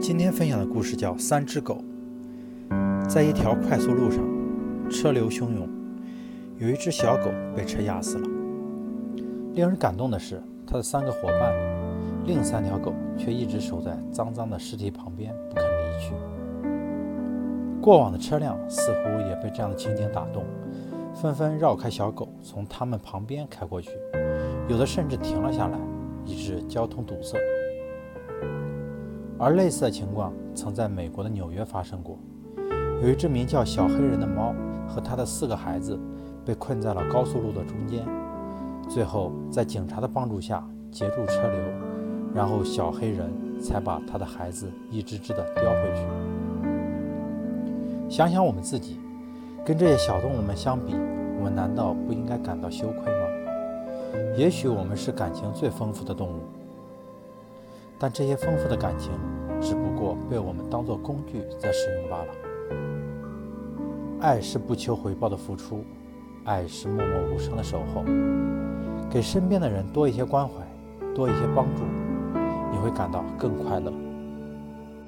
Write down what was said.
今天分享的故事叫《三只狗》。在一条快速路上，车流汹涌，有一只小狗被车压死了。令人感动的是，它的三个伙伴，另三条狗却一直守在脏脏的尸体旁边不肯离去。过往的车辆似乎也被这样的情景打动，纷纷绕开小狗，从它们旁边开过去，有的甚至停了下来，以致交通堵塞。而类似的情况曾在美国的纽约发生过，有一只名叫小黑人的猫和它的四个孩子被困在了高速路的中间，最后在警察的帮助下截住车流，然后小黑人才把他的孩子一只只的叼回去。想想我们自己，跟这些小动物们相比，我们难道不应该感到羞愧吗？也许我们是感情最丰富的动物。但这些丰富的感情，只不过被我们当做工具在使用罢了。爱是不求回报的付出，爱是默默无声的守候。给身边的人多一些关怀，多一些帮助，你会感到更快乐。